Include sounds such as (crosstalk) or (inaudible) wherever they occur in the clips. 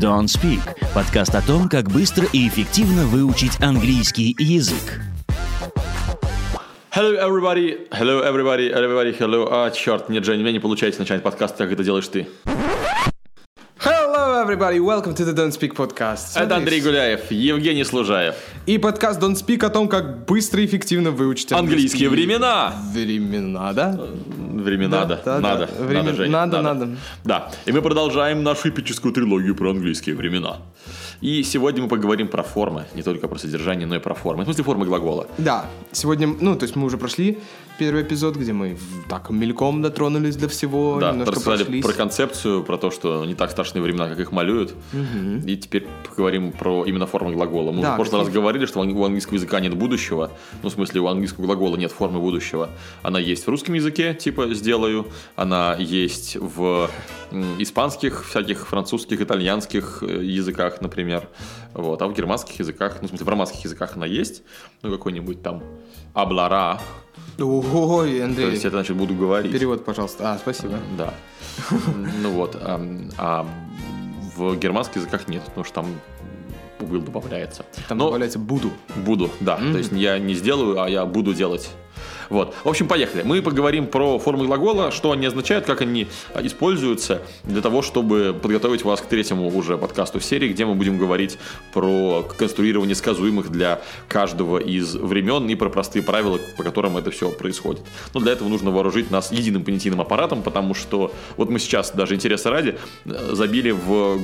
Don't Speak – подкаст о том, как быстро и эффективно выучить английский язык. Hello, everybody. Hello, everybody. Everybody, hello. А, черт, нет, Жень, у меня не получается начать подкаст, как это делаешь ты. Everybody! Welcome to the Don't Speak podcast. Это Андрей Гуляев, Евгений Служаев. И подкаст Don't Speak о том, как быстро и эффективно выучить Английские времена. Времена, да? Времена, да. Да, да, надо. да. Надо, Жень, надо, надо. Да. И мы продолжаем нашу эпическую трилогию про английские времена. И сегодня мы поговорим про формы. Не только про содержание, но и про формы. В смысле, формы глагола. Да, сегодня, ну, то есть мы уже прошли первый эпизод, где мы так мельком дотронулись до всего, Да, немножко рассказали прошлись. про концепцию, про то, что не так страшные времена, как их малюют. И теперь поговорим про именно формы глагола. Мы Да, в прошлый раз говорили, что у ан- у английского языка нет будущего. Ну, в смысле, у английского глагола нет формы будущего. Она есть в русском языке, типа «сделаю». Она есть в испанских, всяких французских, итальянских э, языках, например. Вот. А в германских языках, ну, в смысле, в романских языках она есть. Ну, какой-нибудь там «аблара». Ой, То Андрей, есть это, значит, буду говорить. перевод, пожалуйста. А, спасибо. Да. Ну вот. а, а в германских языках нет, потому что там will добавляется. Там Но добавляется «буду». буду, да. То есть я не сделаю, а я буду делать. Вот. В общем, поехали. Мы поговорим про формы глагола, что они означают, как они а, используются для того, чтобы подготовить вас к третьему уже подкасту серии, где мы будем говорить про конструирование сказуемых для каждого из времен и про простые правила, по которым это все происходит. Но для этого нужно вооружить нас единым понятийным аппаратом, потому что вот мы сейчас, даже интереса ради, э, забили в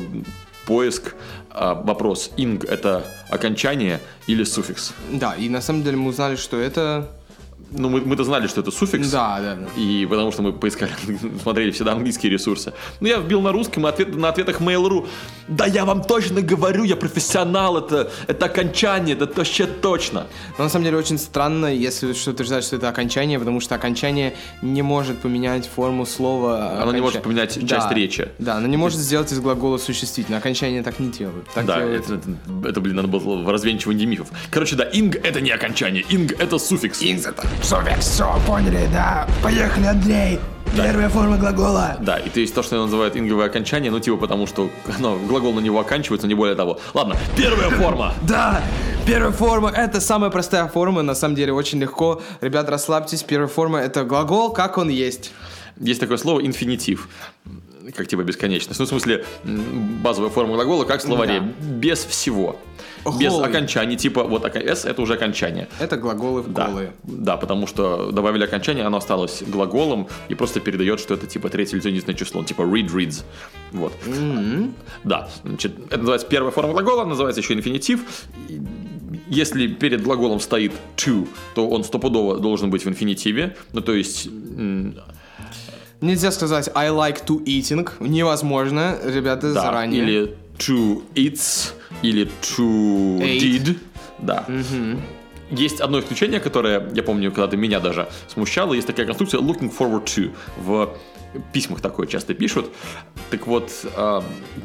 поиск а, вопрос «ing» — это окончание или суффикс? Да, и на самом деле мы узнали, что это... Ну, мы, мы-то знали, что это суффикс. Да, да, да. И потому что мы поискали, (laughs) смотрели всегда английские ресурсы. Ну, я вбил на русском, и ответ, на ответах Mail.ru. Да я вам точно говорю, я профессионал, это, это окончание, это вообще точно. Но на самом деле очень странно, если что утверждать, что это окончание, потому что окончание не может поменять форму слова. Оно не оконча- может поменять часть Да, речи. Да, оно не может сделать из глагола существительное. Окончание так не делают. Так да, делают- это, это- это, блин, надо было в развенчивании мифов. Короче, да, инг это не окончание, инг это суффикс. Суффикс, все, поняли, да. Поехали, Андрей. Первая форма глагола. Да, и то есть то, что называют инговое окончание, ну типа потому, что оно, (laughs) глагол на него оканчивается, не более того. Ладно, первая форма. (laughs) Да, первая форма это самая простая форма, на самом деле очень легко. Ребят, расслабьтесь, первая форма это глагол, как он есть. Есть такое слово инфинитив. Как типа бесконечность. Ну, в смысле, базовая форма глагола, как в словаре. Без всего. Без Голый. окончаний. Типа, вот S это уже окончание. Это глаголы в Да, голые. да, потому что добавили окончание, оно осталось глаголом и просто передает, что это типа третье лицо единственное число, типа read reads. Вот. Да, значит, это называется первая форма глагола, называется еще инфинитив. Если перед глаголом стоит to, то он стопудово должен быть в инфинитиве. Ну, то есть, Нельзя сказать I like to eating. Невозможно, ребята, да, заранее. или to eats, или to Ate. did. Да. Есть одно исключение, которое, я помню, когда-то меня даже смущало. Есть такая конструкция looking forward to. В письмах такое часто пишут. Так вот,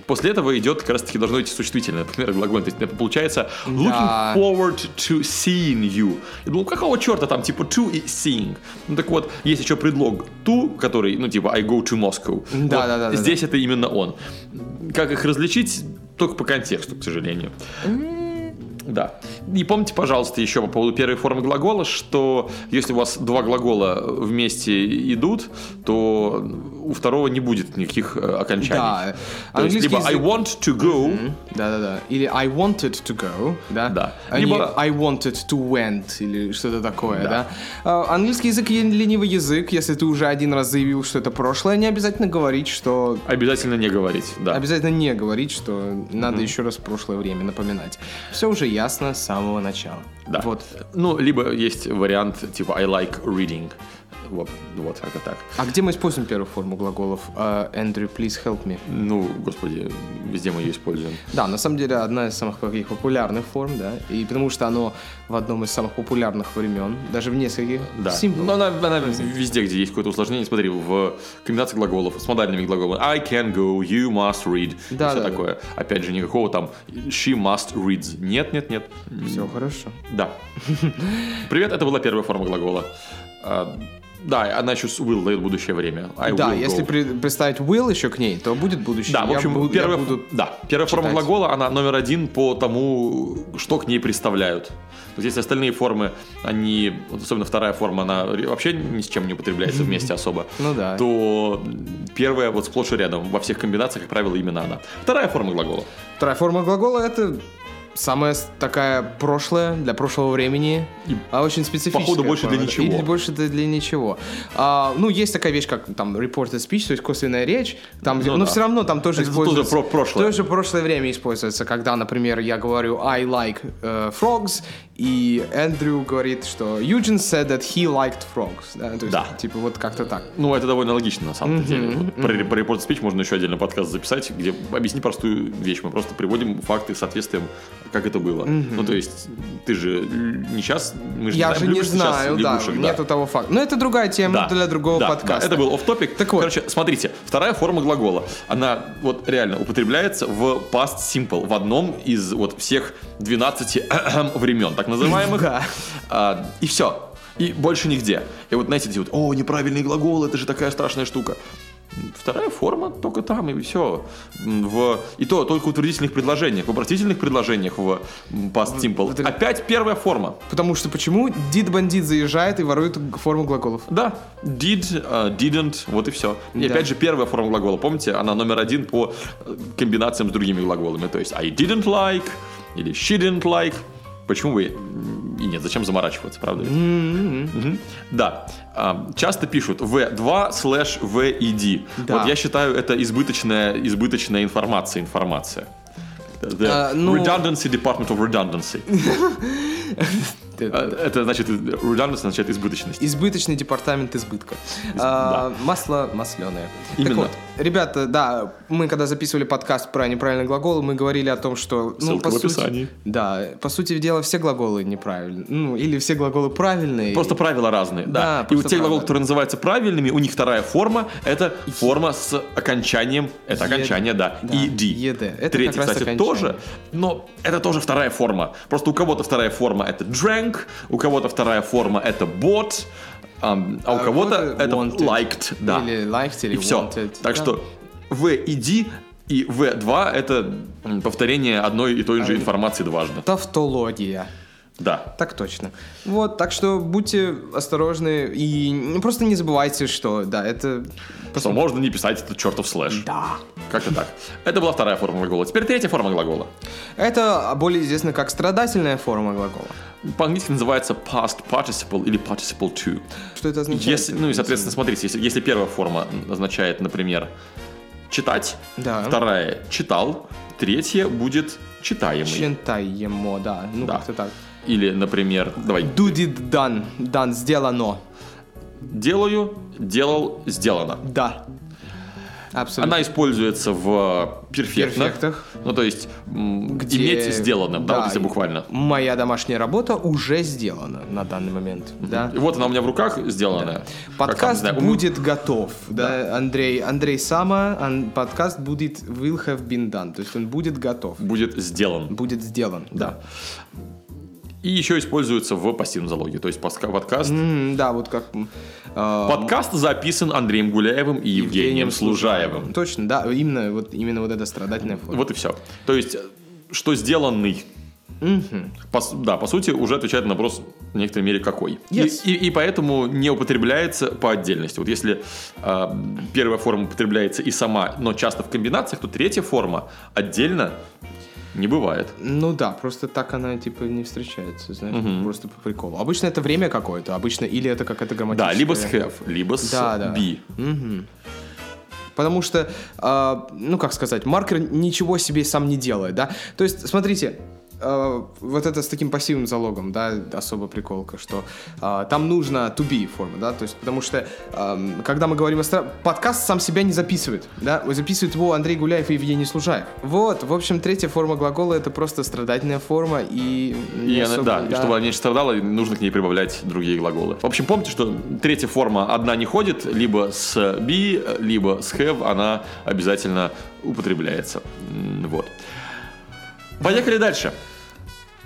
после этого идет как раз-таки должно идти существительное, например, глагол. То есть получается looking Да. forward to seeing you. Я думал, какого черта там, типа to и seeing? Ну так вот, есть еще предлог to, который, ну типа I go to Moscow. Да, Вот да, да, да, Здесь это именно он. Как их различить? Только по контексту, к сожалению. Да. И помните, пожалуйста, еще по поводу первой формы глагола, что если у вас два глагола вместе идут, то у второго не будет никаких э, окончаний. Да. То есть либо I язык- want to go, Да-да-да. Или I wanted to go, да? Да. А Либо- I wanted to went, или что-то такое, Да. да? А, английский язык ленивый язык. Если ты уже один раз заявил, что это прошлое, не обязательно говорить, что... обязательно не говорить. Да. Обязательно не говорить, что надо еще раз прошлое время напоминать. Все уже ясно с самого начала. Да. Вот. Ну, либо есть вариант типа I like reading. Вот, вот как-то так. А где мы используем первую форму глаголов? А, Andrew, please help me. Ну, господи, везде мы ее используем. Да, на самом деле одна из самых таких популярных форм, да, и потому что оно в одном из самых популярных времен, даже в нескольких. Да. Simple. Но она, она везде, где есть какое-то усложнение. Смотри, в комбинации глаголов с модальными глаголами I can go, you must read. Да, все да, такое. Опять же, никакого там she must reads. Нет, нет, нет. Все хорошо. Да. Привет, это была первая форма глагола. Да, она еще с will дает будущее время. I Да, если при- представить will еще к ней, то будет будущее. Да, в Я общем, я первая, буду да, первая форма глагола, она номер один по тому, что к ней представляют. То есть, если остальные формы, они, особенно вторая форма, она вообще ни с чем не употребляется вместе (laughs) особо, Ну да. то первая вот сплошь и рядом, во всех комбинациях, как правило, именно она. Вторая форма глагола. Вторая форма глагола это самая такая прошлое, для прошлого времени, И, а очень специфическая. походу, больше для ничего. Или больше для, ничего. А, ну, есть такая вещь, как там reported speech, то есть косвенная речь, там, Ну но да. все равно там тоже Это используется. тоже про- прошлое. Тоже прошлое время используется, когда, например, я говорю I like э, frogs, и Эндрю говорит, что Eugene said that he liked frogs. Да, то есть, Да. типа вот как-то так. Ну, это довольно логично, на самом деле. Вот Про, про report speech можно еще отдельно подкаст записать, где объяснить простую вещь. Мы просто приводим факты соответствием, как это было. Ну, то есть, ты же не сейчас, мы же Я не знаем, же не знаю, да, лягушек, да. нету того факта. Но это другая тема Да, для другого да, подкаста. да, это был topic. Так вот. Короче, смотрите, вторая форма глагола, она вот реально употребляется в past simple, в одном из вот всех 12 (clears throat) времен, так называемых. Да. А, и все. И больше нигде. И вот, знаете, эти вот, о, неправильный глагол, это же такая страшная штука. Вторая форма только там, и все. В, и то только в утвердительных предложениях. В вопросительных предложениях в past simple. это- Опять первая форма. Потому что почему дид бандит заезжает и ворует форму глаголов? Да, did, э, didn't, вот и все. И Да. опять же, первая форма глагола, помните, она номер один по э, комбинациям с другими глаголами. То есть I didn't like или she didn't like. Почему бы и нет, зачем заморачиваться, правда? ведь? Мгм. Да. А, Часто пишут V2 слэш VED. Да. Вот я считаю, это избыточная, избыточная информация, информация. The А, ну- Redundancy Department of Redundancy. (laughs) А, Это значит, redundancy означает избыточность. Избыточный департамент избытка. А, масло масленое. Именно. Так вот, ребята, да, мы когда записывали подкаст про неправильные глаголы, мы говорили о том, что... ну, Ссылка по в сути- описании. Да, по сути дела, все глаголы неправильные. Ну, или все глаголы правильные. Просто правила разные, да. Да, и вот те глаголы, которые называются правильными, у них вторая форма – это форма с окончанием, это окончание, да, да, ed. ед. Это раз кстати, окончание. тоже, но это тоже вторая форма. Просто у кого-то вторая форма – это drank, у кого-то вторая форма – это bought, ам, а у А кого-то кого-то это wanted. liked, да. Или liked, или и все. wanted. Так Да. что в, ed и v2 – это повторение одной и той же информации дважды. Тавтология. Да. Так точно. Вот, так что будьте осторожны и ну, просто не забывайте, что, да, это... Что можно не писать этот чертов слэш. Да. Как-то так. Это была вторая форма глагола. Теперь третья форма глагола. Это более известно как страдательная форма глагола. По-английски называется past participle или participle to. Что это означает? Если, ну и, соответственно, смотрите, если, если первая форма означает, например, читать, Да. вторая читал, третья будет читаемый. Читаемо, да. Ну, Да. как-то так. Или, например, давай, Do did done. Done, сделано. делаю, делал, сделано. Да. Абсолютно. Она используется в перфектных. Перфектах. Ну, то есть, Где- иметь сделано, да, вот если буквально. Моя домашняя работа уже сделана на данный момент, да. И вот она у меня в руках сделанная. Там, Подкаст у- будет готов, да, Андрей, Андрей Сама, ан- подкаст будет will have been done, то есть он будет готов, будет сделан. будет сделан, да. И еще используется в пассивном залоге. То есть подка- подкаст. М, да, вот как э, Подкаст записан Андреем Гуляевым и Евгением Служаевым. Точно, да, именно вот именно вот эта страдательная форма. Вот и все. То есть, что сделанный. По с- да, по сути, уже отвечает на вопрос в некоторой мере какой. И- Yes. И, и поэтому не употребляется по отдельности. Вот если э, первая форма употребляется и сама, но часто в комбинациях, то третья форма отдельно не бывает. Ну да, просто так она типа не встречается, знаешь, просто по приколу. Обычно это время какое-то, обычно или это какая-то грамматическая. Да, либо с have, либо с Да, да. be. Потому что, а, ну как сказать, маркер ничего себе сам не делает, да. То есть, смотрите, а, вот это с таким пассивным залогом, да, особо приколка, что а, там нужно to be форма, да, то есть, потому что, ам, когда мы говорим о стра- подкаст сам себя не записывает, да, записывает его Андрей Гуляев и Евгений Служаев. Вот, в общем, третья форма глагола это просто страдательная форма и... И особо- да, и чтобы она меньше страдала, нужно к ней прибавлять другие глаголы. В общем, помните, что третья форма одна не ходит, либо с be, либо с have она обязательно употребляется. Вот. Поехали дальше.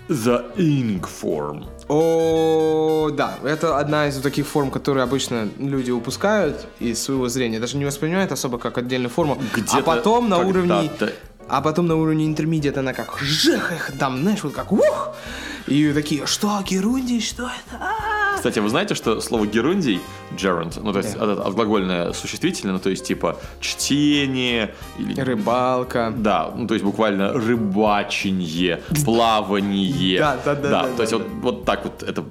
The ing form. О, да, это одна из таких форм, которые обычно люди упускают из своего зрения, даже не воспринимают особо как отдельную форму. Где-то а потом на уровне, а потом на уровне интермедиат она как жех их там, знаешь, вот как ух, и такие, что герундий, что это? А-а-а!» Кстати, вы знаете, что слово герундий, gerund, ну то есть Да. от- отглагольное существительное, ну то есть типа чтение или Рыбалка. Да, ну то есть буквально рыбаченье, плавание. Да, да, да, да, то есть вот, вот так вот это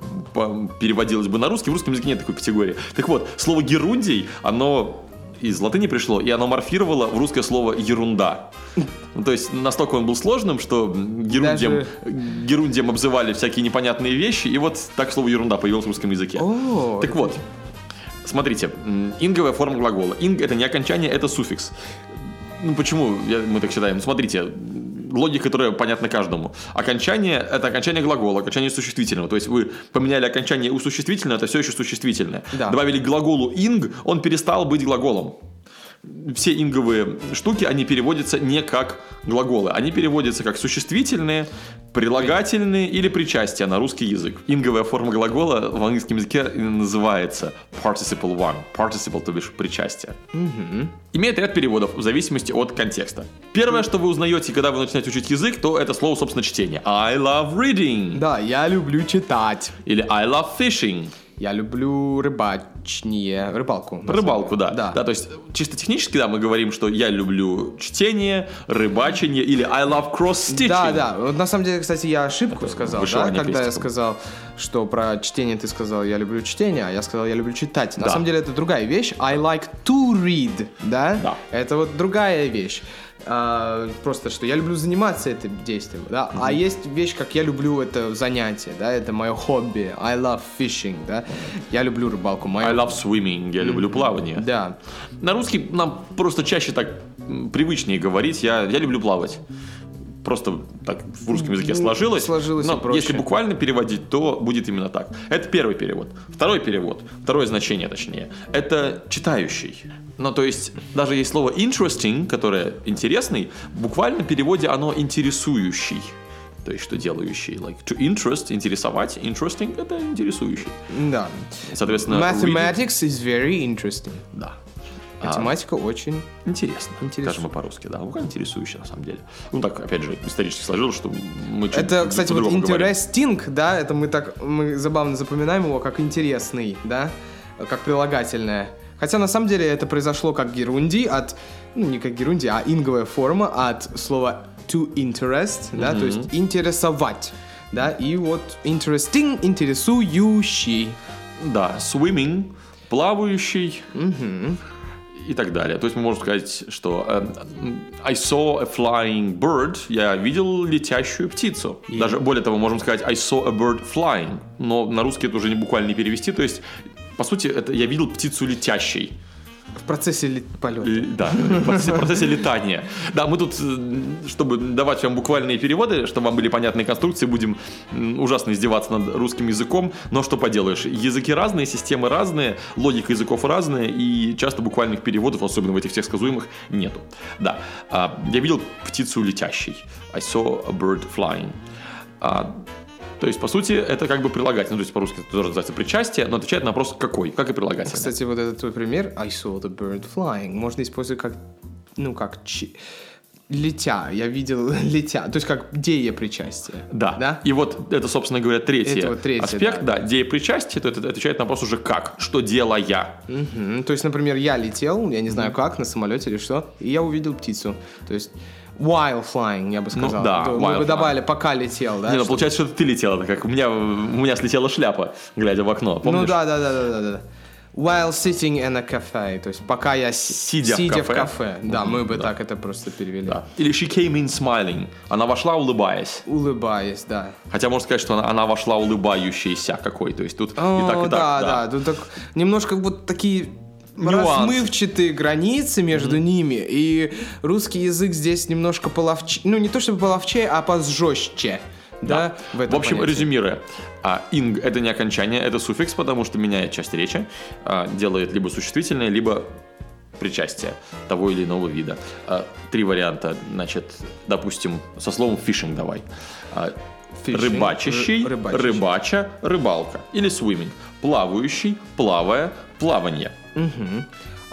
переводилось бы на русский. В русском языке нет такой категории. Так вот, слово герундий, оно из латыни пришло, и оно морфировало в русское слово ерунда. Ну, то есть настолько он был сложным, что герундием, герундием обзывали всякие непонятные вещи, и вот так слово ерунда появилось в русском языке. О, так вот, смотрите, инговая форма глагола. Инг это не окончание, это суффикс. Ну почему я- мы так считаем? Смотрите, логика, которая понятна каждому. Окончание – это окончание глагола, окончание существительного. То есть вы поменяли окончание у существительного, это все еще существительное. Да. Добавили к глаголу инг, он перестал быть глаголом. Все инговые штуки, они переводятся не как глаголы. Они переводятся как существительные, прилагательные или причастия на русский язык. Инговая форма глагола в английском языке называется participle one. Participle, то бишь причастие. Имеет ряд переводов в зависимости от контекста. Первое, что вы узнаете, когда вы начинаете учить язык, то это слово, собственно, чтение. I love reading. Да, я люблю читать. Или I love fishing. Я люблю рыбачнее, рыбалку. на Рыбалку, деле. да. Да. то есть чисто технически, да, мы говорим, что я люблю чтение, рыбачение или I love cross-stitching. Да, да. Вот на самом деле, кстати, я ошибку сказал, да, когда я сказал, что про чтение ты сказал, я люблю чтение, а я сказал, я люблю читать. На Да. самом деле это другая вещь. I like to read, да? Да. Это вот другая вещь. А, просто что я люблю заниматься этим действием, да. А есть вещь, как я люблю это занятие, да, это мое хобби. I love fishing, да. Я люблю рыбалку. Мое... I love swimming, я люблю плавание. Да. На русский нам просто чаще так привычнее говорить. Я, я люблю плавать. Просто так в русском языке сложилось. сложилось и Но если буквально переводить, то будет именно так. Это первый перевод. Второй перевод, второе значение точнее, это читающий. Ну, то есть, даже есть слово interesting, которое интересный, в буквальном переводе оно интересующий. То есть, что делающий. Like, to interest, интересовать. Interesting – это интересующий. Да. Соответственно, reading- Mathematics is very interesting. да. А, Математика очень... Интересно. Скажем мы по-русски, да. Ну, интересующий, на самом деле. Ну, так, опять же, исторически сложилось, что мы чуть Это, кстати, вот по-другому говорим. interesting, да, это мы так, мы забавно запоминаем его как интересный, да, как прилагательное. Хотя на самом деле это произошло как герунди от, ну не как герунди, а инговая форма от слова to interest, да, то есть интересовать, да, и вот interesting, интересующий. Да, swimming, плавающий и так далее. То есть мы можем сказать, что э, I saw a flying bird, я видел летящую птицу. Даже более того, можем сказать I saw a bird flying, но на русский это уже не буквально не перевести. То есть, по сути, это я видел птицу летящей. В процессе лет- полета. Л- Да, в процессе, в процессе летания. Да, мы тут, э, чтобы давать вам буквальные переводы, чтобы вам были понятные конструкции, будем ужасно издеваться над русским языком, но что поделаешь, языки разные, системы разные, логика языков разная, и часто буквальных переводов, особенно в этих всех сказуемых, нету. Да, а, я видел птицу летящей. I saw a bird flying. То есть, по сути, это как бы прилагательное. То есть, по-русски это тоже называется причастие, но отвечает на вопрос «какой?», как и прилагательное. Кстати, вот этот твой пример, I saw the bird flying, можно использовать как, ну, как чи- летя, я видел (laughs) летя, то есть как деепричастие. Да. Да? И вот это, собственно говоря, третий, Это вот третий, аспект, да. да, деепричастие, то это отвечает на вопрос уже как, что делая. Мгм. То есть, например, я летел, я не знаю как, на самолете или что, и я увидел птицу. То есть, while flying, я бы сказал. Ну да, То while Мы бы flying. добавили, пока летел, да? Не, ну получается, что ты летел, это как у меня, у меня слетела шляпа, глядя в окно, помнишь? Ну да, да, да, да, да, да. While sitting in a cafe, то есть пока я с- Сидя в кафе. Да, мы бы Да. так это просто перевели. Да. Или she came in smiling, она вошла улыбаясь. Улыбаясь, да. Хотя можно сказать, что она, она вошла улыбающейся какой, то есть тут и О, так, и так. да, да, Тут так немножко вот такие Нюансы. размывчатые границы между ними, и русский язык здесь немножко половче, ну не то чтобы половче, а позжестче, да, в В этом общем, понятии. резюмируя, а, инг это не окончание, это суффикс, потому что меняет часть речи, а, делает либо существительное, либо причастия того или иного вида. А, Три варианта, значит, допустим, со словом fishing давай. А, Fishing, Рыбачащий, ры- рыбачащий. рыбача, рыбалка. Или swimming. Плавающий, плавая, плавание.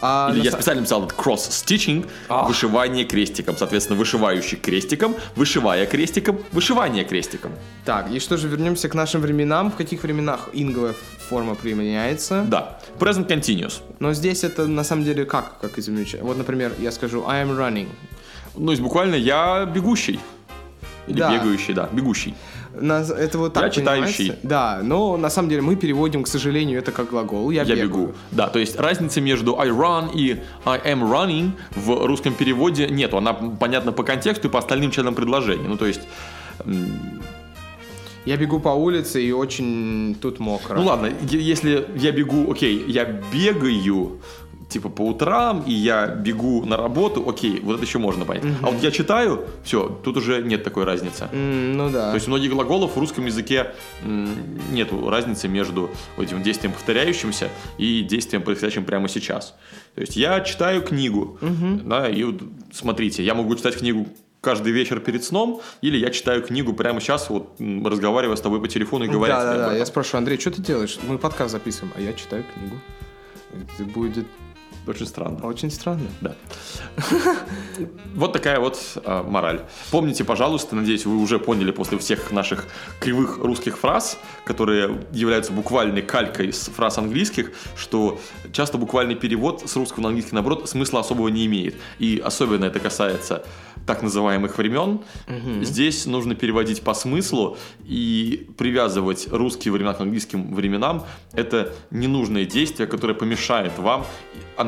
А Или на я специально написал cross-stitching, Ах. вышивание крестиком. Соответственно, вышивающий крестиком, вышивая крестиком, вышивание крестиком. Так, и что же, вернемся к нашим временам. В каких временах инговая форма применяется? Да. Present continuous. Но здесь это на самом деле как, как изменить? Вот, например, я скажу I am running. Ну, есть буквально я бегущий. Или Да. бегающий, да, бегущий. На- это вот так Я читающий. понимаете? Да, но на самом деле мы переводим, к сожалению, это как глагол. Я, Я бегаю. бегу. Да, то есть разницы между I run и I am running в русском переводе нету. Она понятна по контексту и по остальным членам предложения. Ну, то есть, Я бегу по улице и очень тут мокро. ну ладно, если я бегу, окей, я бегаю, типа по утрам, и я бегу на работу, окей, вот это еще можно понять. А вот я читаю, все, тут уже нет такой разницы. М, ну да. То есть у многих глаголов в русском языке м, нету разницы между этим действием повторяющимся и действием, происходящим прямо сейчас. То есть я читаю книгу, да, и вот смотрите, я могу читать книгу каждый вечер перед сном, или я читаю книгу прямо сейчас, вот разговаривая с тобой по телефону и говоря да, да, да. Я спрашиваю, Андрей, что ты делаешь? Мы подкаст записываем, а я читаю книгу. Это будет Очень странно. очень странно. Да. Вот такая вот а, мораль. Помните, пожалуйста, надеюсь, вы уже поняли после всех наших кривых русских фраз, которые являются буквальной калькой с фраз английских, что часто буквальный перевод с русского на английский, наоборот, смысла особого не имеет. И особенно это касается так называемых времен. Здесь нужно переводить по смыслу и привязывать русские времена к английским временам. Это ненужное действие, которое помешает вам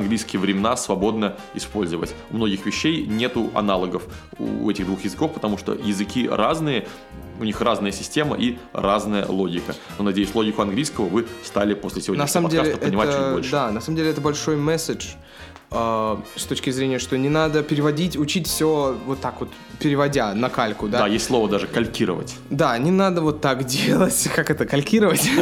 английские времена свободно использовать. У многих вещей нету аналогов у этих двух языков, потому что языки разные, у них разная система и разная логика. Но надеюсь, логику английского вы стали после На сегодняшнего самом деле, подкаста понимать чуть это, больше. да, на самом деле это большой месседж э, с точки зрения, что не надо переводить, учить все вот так вот, переводя на кальку, да? Да, есть слово даже калькировать. Да, не надо вот так делать, (laughs) как это, калькировать. (laughs)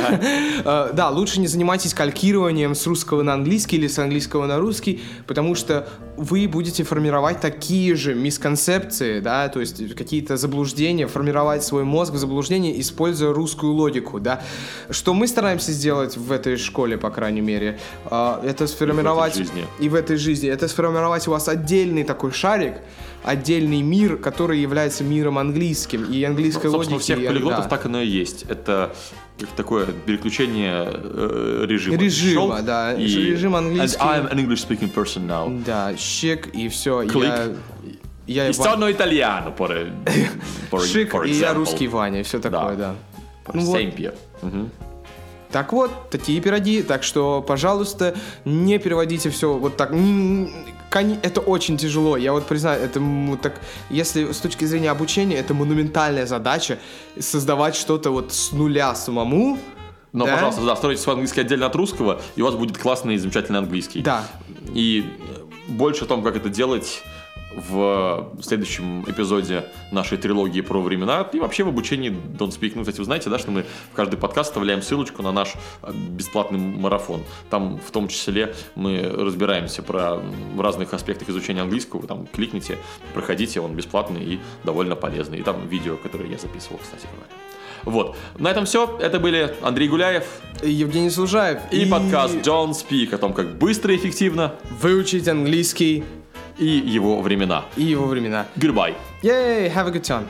Э, Да, лучше не занимайтесь калькированием с русского на английский или с английского на русский, потому что вы будете формировать такие же мисконцепции, да, то есть какие-то заблуждения, формировать свой мозг в заблуждение, используя русскую логику, да. Что мы стараемся сделать в этой школе, по крайней мере, э, это сформировать... жизни. И в этой жизни. Это сформировать у вас отдельный такой шарик, отдельный мир, который является миром английским и английской Ну, собственно, у логики. всех полиглотов да. так оно и есть. Это как такое переключение э, режима. Режима, Щелк, да. и- Режим английский. And I'm an English speaking person now. Да, щек и все. Клик. Я, я стану итальяно, por, por, Шик, for и я русский Ваня, все такое, да. Por Ну вот. Мгм. Так вот, такие пироги. Так что, пожалуйста, не переводите все вот так. Это очень тяжело. Я вот признаю, это так. Если с точки зрения обучения, это монументальная задача создавать что-то вот с нуля самому. Но, да? пожалуйста, да, стройте свой английский отдельно от русского, и у вас будет классный и замечательный английский. Да. И больше о том, как это делать в следующем эпизоде нашей трилогии про времена и вообще в обучении Don't Speak. Ну, кстати, вы знаете, да, что мы в каждый подкаст вставляем ссылочку на наш э, бесплатный марафон. Там в том числе мы разбираемся про в разных аспектах изучения английского. Вы там кликните, проходите, он бесплатный и довольно полезный. И там видео, которое я записывал, кстати говоря. Вот. На этом все. Это были Андрей Гуляев И Евгений Служаев. и, подкаст Don't Speak о том, как быстро и эффективно Выучить английский и его времена. и его времена. Goodbye. Yay, have a good time.